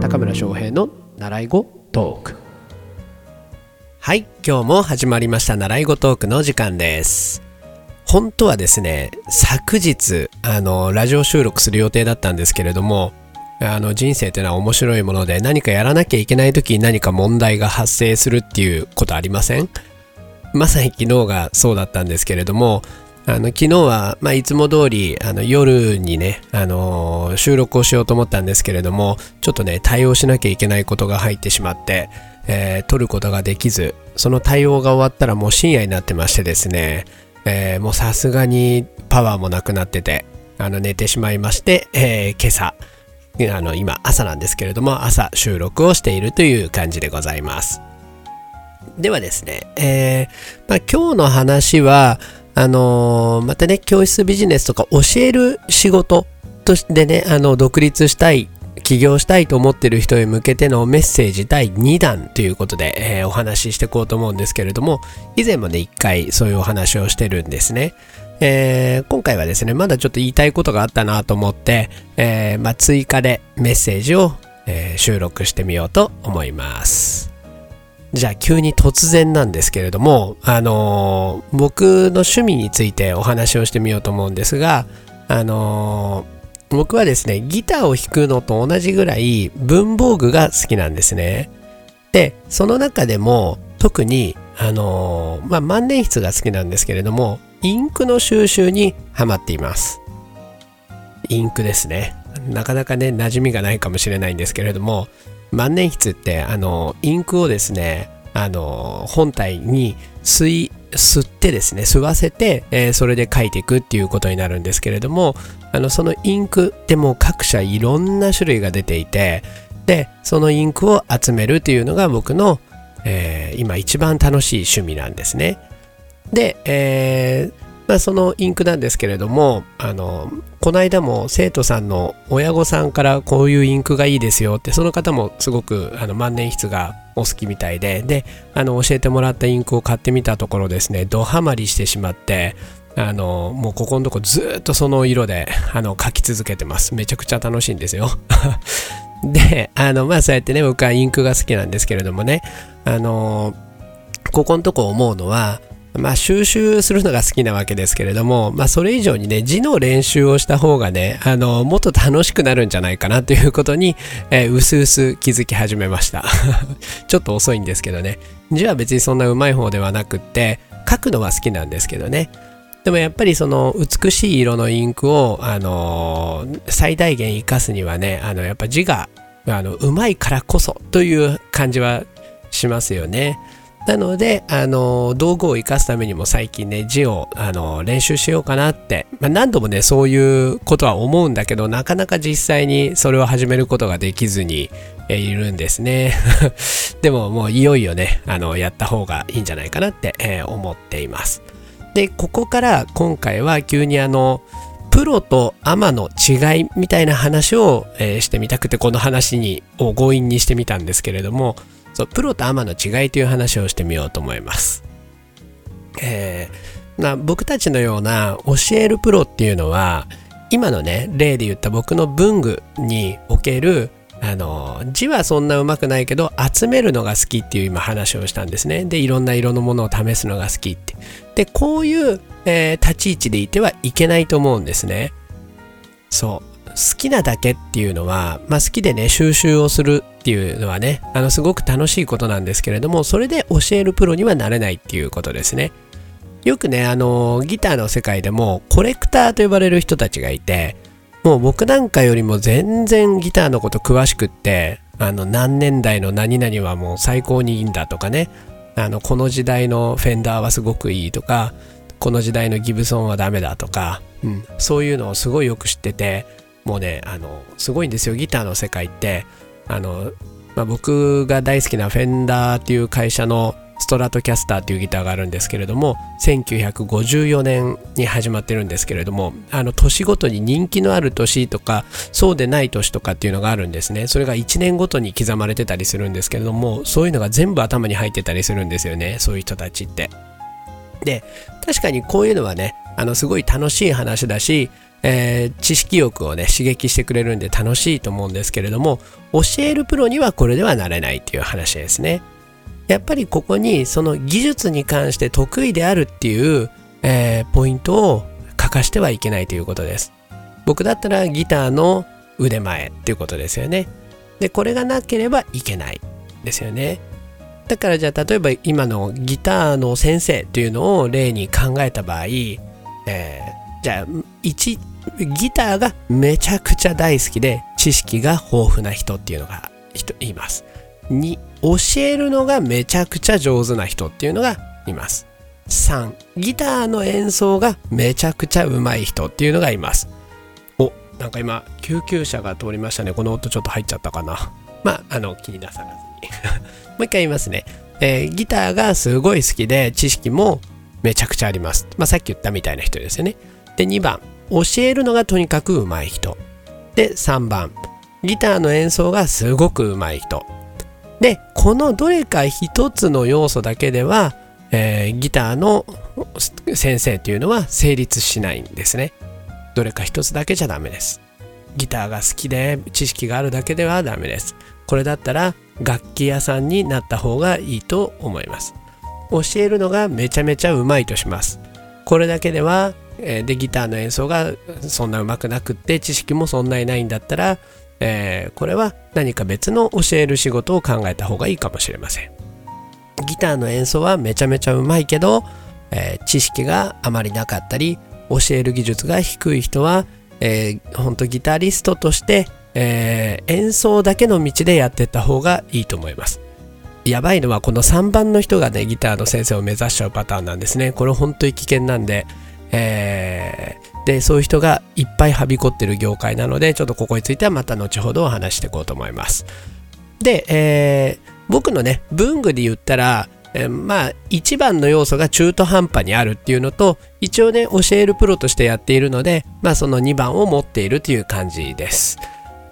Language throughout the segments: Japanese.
高村翔平の習い語トーク。はい今日も始まりました習い語トークの時間です。本当はですね昨日あのラジオ収録する予定だったんですけれどもあの人生ってのは面白いもので何かやらなきゃいけない時に何か問題が発生するっていうことありません？まさに昨日がそうだったんですけれどもあの昨日は、まあ、いつも通りあの夜にね、あのー、収録をしようと思ったんですけれどもちょっとね対応しなきゃいけないことが入ってしまって、えー、撮ることができずその対応が終わったらもう深夜になってましてですね、えー、もうさすがにパワーもなくなっててあの寝てしまいまして、え今朝あの今朝なんですけれども朝収録をしているという感じでございます。ではですね、えまあ、今日の話はあのー、またね、教室ビジネスとか教える仕事としてね、あの、独立したい、起業したいと思ってる人へ向けてのメッセージ第2弾ということで、えー、お話ししていこうと思うんですけれども、以前もね、1回そういうお話をしてるんですね。えー、今回はですね、まだちょっと言いたいことがあったなと思って、えー、まあ、追加でメッセージを、え、収録してみようと思います。じゃあ急に突然なんですけれども、あのー、僕の趣味についてお話をしてみようと思うんですが、あのー、僕はですね、ギターを弾くのと同じぐらい文房具が好きなんですね。で、その中でも特に、あのー、まあ、万年筆が好きなんですけれども、インクの収集にハマっています。インクですね。なかなかね、馴染みがないかもしれないんですけれども、万年筆ってあのインクをですねあの本体に吸い吸ってですね吸わせて、えー、それで書いていくっていうことになるんですけれどもあのそのインクでもう各社いろんな種類が出ていてでそのインクを集めるっていうのが僕の、えー、今一番楽しい趣味なんですね。で、えーまあ、そのインクなんですけれどもあのこの間も生徒さんの親御さんからこういうインクがいいですよってその方もすごくあの万年筆がお好きみたいでであの教えてもらったインクを買ってみたところですねドハマりしてしまってあのもうここのとこずっとその色であの書き続けてます。めちゃくちゃ楽しいんですよ。であのまあそうやってね僕はインクが好きなんですけれどもねあのここのとこ思うのはまあ、収集するのが好きなわけですけれども、まあ、それ以上にね、字の練習をした方がね、あの、もっと楽しくなるんじゃないかなということに、えー、うすうす気づき始めました。ちょっと遅いんですけどね。字は別にそんなうまい方ではなくって、書くのは好きなんですけどね。でもやっぱりその美しい色のインクを、あのー、最大限活かすにはね、あの、やっぱ字が、あの、うまいからこそという感じはしますよね。なので、あの、道具を活かすためにも最近ね、字を、あの、練習しようかなって、まあ、何度もね、そういうことは思うんだけど、なかなか実際にそれを始めることができずに、えいるんですね。でももういよいよね、あの、やった方がいいんじゃないかなって、えー、思っています。で、ここから今回は急にあの、プロとアマの違いみたいな話を、えー、してみたくて、この話にを強引にしてみたんですけれども、そうプロとアマの違いという話をしてみようと思います。えー、な僕たちのような教えるプロっていうのは今のね例で言った僕の文具におけるあの字はそんなうまくないけど集めるのが好きっていう今話をしたんですね。でいろんな色のものを試すのが好きって。でこういう、えー、立ち位置でいてはいけないと思うんですね。そう。好きなだけっていうのは、まあ、好きでね収集をするっていうのはねあのすごく楽しいことなんですけれどもそれで教えるプロにはなれないっていうことですね。よくねあのギターの世界でもコレクターと呼ばれる人たちがいてもう僕なんかよりも全然ギターのこと詳しくってあの何年代の何々はもう最高にいいんだとかねあのこの時代のフェンダーはすごくいいとかこの時代のギブソンはダメだとか、うん、そういうのをすごいよく知っててもうね、あの、すごいんですよ、ギターの世界って。あの、まあ、僕が大好きなフェンダーっていう会社のストラトキャスターっていうギターがあるんですけれども、1954年に始まってるんですけれども、あの、年ごとに人気のある年とか、そうでない年とかっていうのがあるんですね。それが1年ごとに刻まれてたりするんですけれども、そういうのが全部頭に入ってたりするんですよね、そういう人たちって。で、確かにこういうのはね、あの、すごい楽しい話だし、えー、知識欲をね刺激してくれるんで楽しいと思うんですけれども教えるプロにはこれではなれないっていう話ですね。やっぱりここにその技術に関して得意であるっていう、えー、ポイントを欠かしてはいけないということです。僕だったらギターの腕前っていうことですよね。でこれがなければいけないですよね。だからじゃあ例えば今のギターの先生っていうのを例に考えた場合、えー、じゃあ1ギターがめちゃくちゃ大好きで知識が豊富な人っていうのがいます2教えるのがめちゃくちゃ上手な人っていうのがいます3ギターの演奏がめちゃくちゃ上手い人っていうのがいますおなんか今救急車が通りましたねこの音ちょっと入っちゃったかなまああの気になさらずに もう一回言いますね。えー、ギターがすごい好きで知識もめちゃくちゃあります。まあ、さっき言ったみたいな人ですよね。で、2番、教えるのがとにかく上手い人。で、3番、ギターの演奏がすごく上手い人。で、このどれか一つの要素だけでは、えー、ギターの先生っていうのは成立しないんですね。どれか一つだけじゃダメです。ギターが好きで知識があるだけではダメです。これだったら楽器屋さんになった方がいいと思います教えるのがめちゃめちゃうまいとしますこれだけではえでギターの演奏がそんなうまくなくって知識もそんなにないんだったら、えー、これは何か別の教える仕事を考えた方がいいかもしれませんギターの演奏はめちゃめちゃうまいけど、えー、知識があまりなかったり教える技術が低い人は、えー、本当ギタリストとしてえー、演奏だけの道でやってった方がいいと思います。やばいのはこの3番の人がねギターの先生を目指しちゃうパターンなんですね。これ本当に危険なんで、えー、でそういう人がいっぱいはびこってる業界なのでちょっとここについてはまた後ほどお話していこうと思います。で、えー、僕のね文具で言ったらえー、まあ一番の要素が中途半端にあるっていうのと一応ね教えるプロとしてやっているのでまあその2番を持っているという感じです。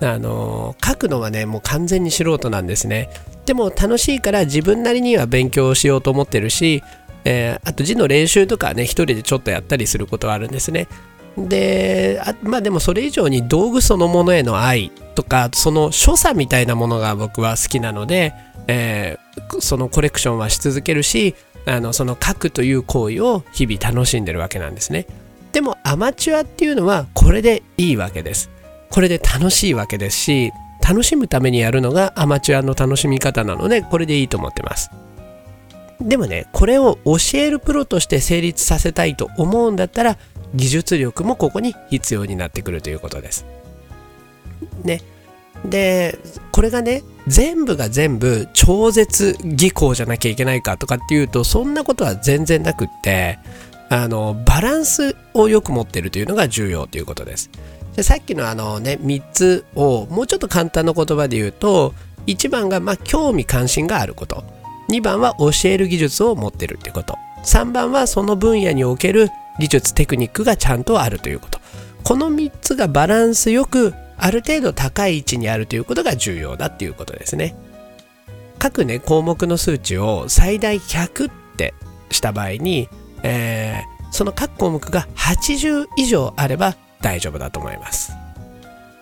あの書くのはねもう完全に素人なんですねでも楽しいから自分なりには勉強しようと思ってるし、えー、あと字の練習とかね一人でちょっとやったりすることはあるんですね。であまあでもそれ以上に道具そのものへの愛とかその所作みたいなものが僕は好きなので、えー、そのコレクションはし続けるしあのその書くという行為を日々楽しんでるわけなんですね。でもアマチュアっていうのはこれでいいわけです。これで楽しいわけですし楽しむためにやるのがアマチュアの楽しみ方なのでこれでいいと思ってます。でもねこれを教えるプロとして成立させたいと思うんだったら技術力もここに必要になってくるということです。ね。でこれがね全部が全部超絶技巧じゃなきゃいけないかとかっていうとそんなことは全然なくってあのバランスをよく持ってるというのが重要ということです。でさっきのあのね3つをもうちょっと簡単な言葉で言うと1番がま興味関心があること。2番は教える技術を持ってるってこと。3番はその分野における技術テクニックがちゃんとあるということ。この3つがバランスよくある程度高い位置にあるということが重要だっていうことですね。各ね項目の数値を最大100ってした場合に、えー、その各項目が80以上あれば大丈夫だと思います。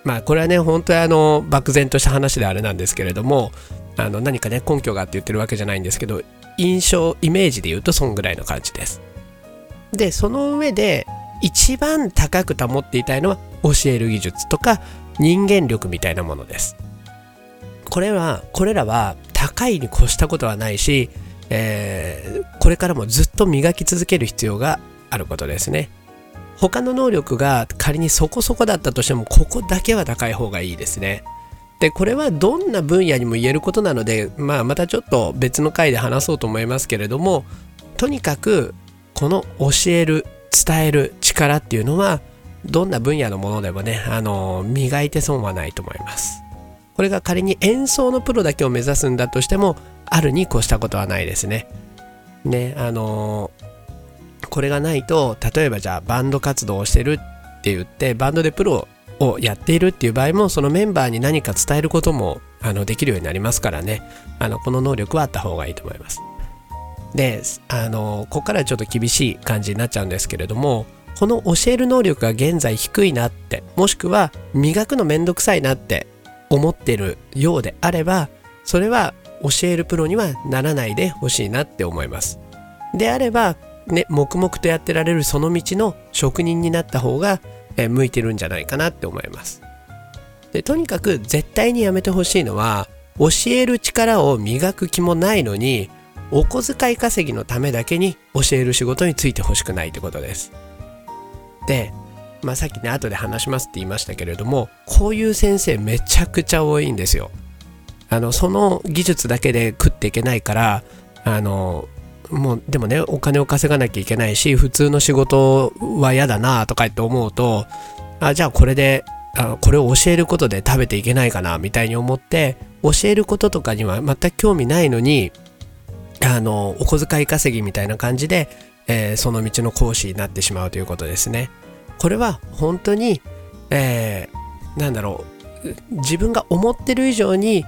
まあこれはね本当にあの漠然とした話であれなんですけれどもあの何かね根拠があって言ってるわけじゃないんですけど印象イメージで言うとそんぐらいの感じです。でその上で一番高く保っていたいのは教える技術とか人間力みたいなものです。これはこれらは高いに越したことはないし、えー、これからもずっと磨き続ける必要があることですね。他の能力が仮にそこそこだったとしてもここだけは高い方がいいですね。でこれはどんな分野にも言えることなので、まあ、またちょっと別の回で話そうと思いますけれどもとにかくこの教える伝える力っていうのはどんな分野のものでもねあの磨いて損はないと思います。これが仮に演奏のプロだけを目指すんだとしてもあるに越したことはないですね。ねあのこれがないと例えばじゃあバンド活動をしてるって言ってバンドでプロをやっているっていう場合もそのメンバーに何か伝えることもあのできるようになりますからね。あのこの能力はあった方がいいと思います。であのここからちょっと厳しい感じになっちゃうんですけれどもこの教える能力が現在低いなってもしくは磨くのめんどくさいなって思ってるようであればそれは教えるプロにはならないでほしいなって思います。であればね黙々とやってられるその道の職人になった方が、え向いてるんじゃないかなって思います。でとにかく絶対にやめてほしいのは教える力を磨く気もないのにお小遣い稼ぎのためだけに教える仕事についてほしくないってことです。で、まあ、さっきね後で話しますって言いましたけれどもこういう先生めちゃくちゃ多いんですよ。あのその技術だけで食っていけないからあのもうでもねお金を稼がなきゃいけないし普通の仕事は嫌だなとかって思うとあじゃあこれであこれを教えることで食べていけないかなみたいに思って教えることとかには全く興味ないのにあのお小遣い稼ぎみたいな感じで、えー、その道の講師になってしまうということですね。これは本当に、えー、なんだろう自分が思ってる以上に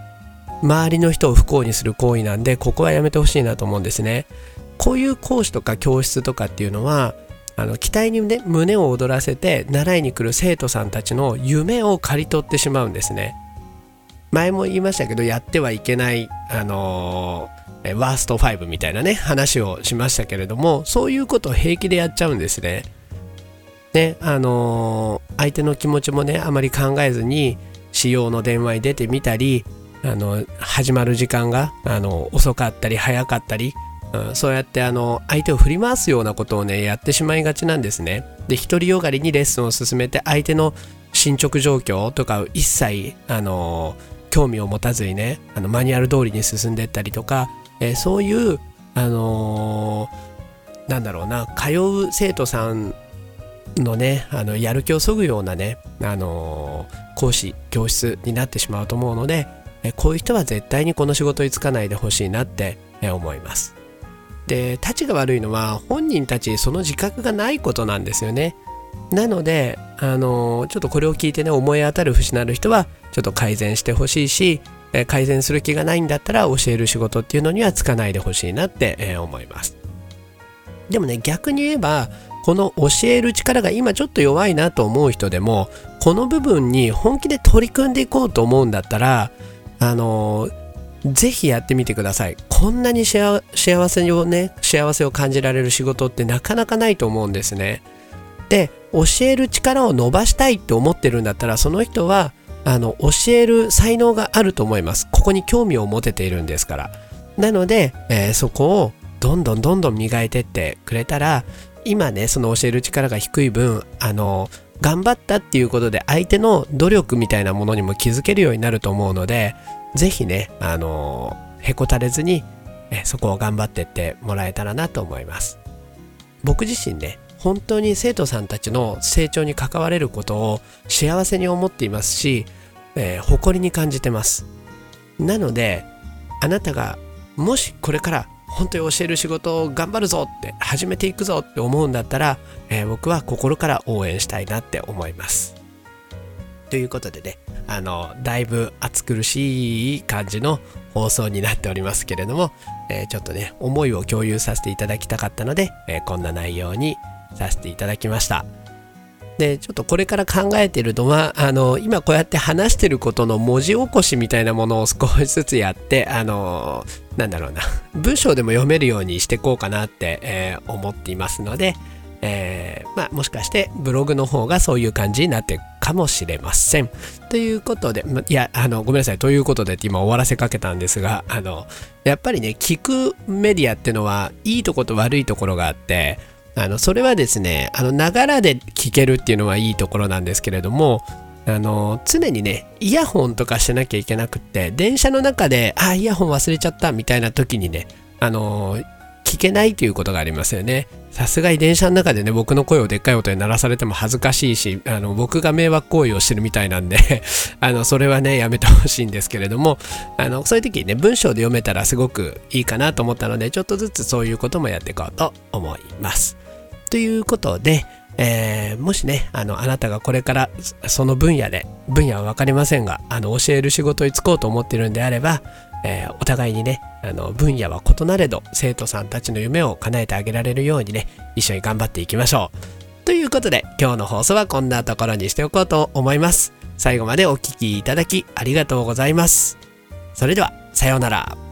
周りの人を不幸にする行為なんでここはやめてほしいなと思うんですね。こういう講師とか教室とかっていうのはあの期待に、ね、胸を躍らせて習いに来る生徒さんたちの夢を刈り取ってしまうんですね。前も言いましたけどやってはいけない、あのー、ワースト5みたいなね話をしましたけれどもそういうことを平気でやっちゃうんですね。ねあのー、相手の気持ちもねあまり考えずに使用の電話に出てみたりあの始まる時間があの遅かったり早かったり、うん、そうやってあの相手を振り回すようなことをねやってしまいがちなんですね。で独りよがりにレッスンを進めて相手の進捗状況とかを一切あの興味を持たずにねあのマニュアル通りに進んでったりとか、えー、そういうあのー、なんだろうな通う生徒さんのねあのやる気をそぐようなねあのー、講師教室になってしまうと思うのでえこういう人は絶対にこの仕事に就かないでほしいなって思います。でたちが悪いのは本人たちその自覚がないことなんですよね。なのであのちょっとこれを聞いてね思い当たる節のある人はちょっと改善してほしいし改善する気がないんだったら教える仕事っていうのにはつかないでほしいなって思います。でもね逆に言えばこの教える力が今ちょっと弱いなと思う人でもこの部分に本気で取り組んでいこうと思うんだったらあのぜひやってみてください。こんなに幸せをね、幸せを感じられる仕事ってなかなかないと思うんですね。で、教える力を伸ばしたいって思ってるんだったら、その人は、あの、教える才能があると思います。ここに興味を持てているんですから。なので、えー、そこをどんどんどんどん磨いてってくれたら、今ね、その教える力が低い分、あの、頑張ったっていうことで相手の努力みたいなものにも気づけるようになると思うので是非ねあのへこたれずにえそこを頑張ってってもらえたらなと思います。僕自身ね本当に生徒さんたちの成長に関われることを幸せに思っていますし、えー、誇りに感じてます。なのであなたがもしこれから本当に教える仕事を頑張るぞって始めていくぞって思うんだったら、えー、僕は心から応援したいなって思います。ということでね、あの、だいぶ暑苦しい感じの放送になっておりますけれども、えー、ちょっとね、思いを共有させていただきたかったので、えー、こんな内容にさせていただきました。でちょっとこれから考えてるのはあの今こうやって話してることの文字起こしみたいなものを少しずつやってあのなんだろうな文章でも読めるようにしていこうかなって、えー、思っていますので、えー、まあ、もしかしてブログの方がそういう感じになってるかもしれません。ということで、いや、あの、ごめんなさい。ということでって今終わらせかけたんですが、あの、やっぱりね、聞くメディアってのはいいとこと悪いところがあって、あのそれはですねあのながらで聞けるっていうのはいいところなんですけれどもあの常にねイヤホンとかしなきゃいけなくって電車の中であイヤホン忘れちゃったみたいな時にねあの聞けないということがありますよね。さすがに電車の中でね僕の声をでっかい音で鳴らされても恥ずかしいしあの僕が迷惑行為をしてるみたいなんで あのそれはねやめてほしいんですけれどもあのそういう時にね文章で読めたらすごくいいかなと思ったのでちょっとずつそういうこともやっていこうと思います。ということで、えー、もしね、あの、あなたがこれからその分野で、分野は分かりませんが、あの、教える仕事に就こうと思ってるんであれば、えー、お互いにね、あの、分野は異なれど、生徒さんたちの夢を叶えてあげられるようにね、一緒に頑張っていきましょう。ということで今日の放送はこんなところにしておこうと思います。最後までお聴きいただきありがとうございます。それではさようなら。